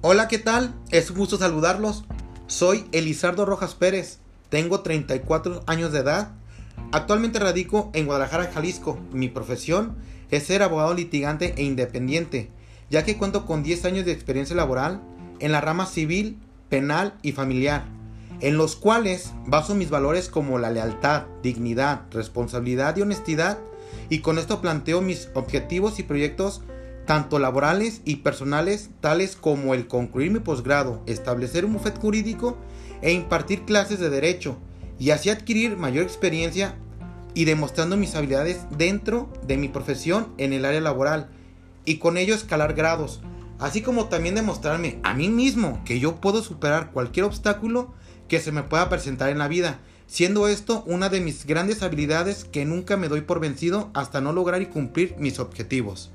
Hola, ¿qué tal? Es un gusto saludarlos. Soy Elizardo Rojas Pérez, tengo 34 años de edad. Actualmente radico en Guadalajara, Jalisco. Mi profesión es ser abogado litigante e independiente, ya que cuento con 10 años de experiencia laboral en la rama civil, penal y familiar, en los cuales baso mis valores como la lealtad, dignidad, responsabilidad y honestidad, y con esto planteo mis objetivos y proyectos tanto laborales y personales, tales como el concluir mi posgrado, establecer un bufete jurídico e impartir clases de derecho, y así adquirir mayor experiencia y demostrando mis habilidades dentro de mi profesión en el área laboral, y con ello escalar grados, así como también demostrarme a mí mismo que yo puedo superar cualquier obstáculo que se me pueda presentar en la vida, siendo esto una de mis grandes habilidades que nunca me doy por vencido hasta no lograr y cumplir mis objetivos.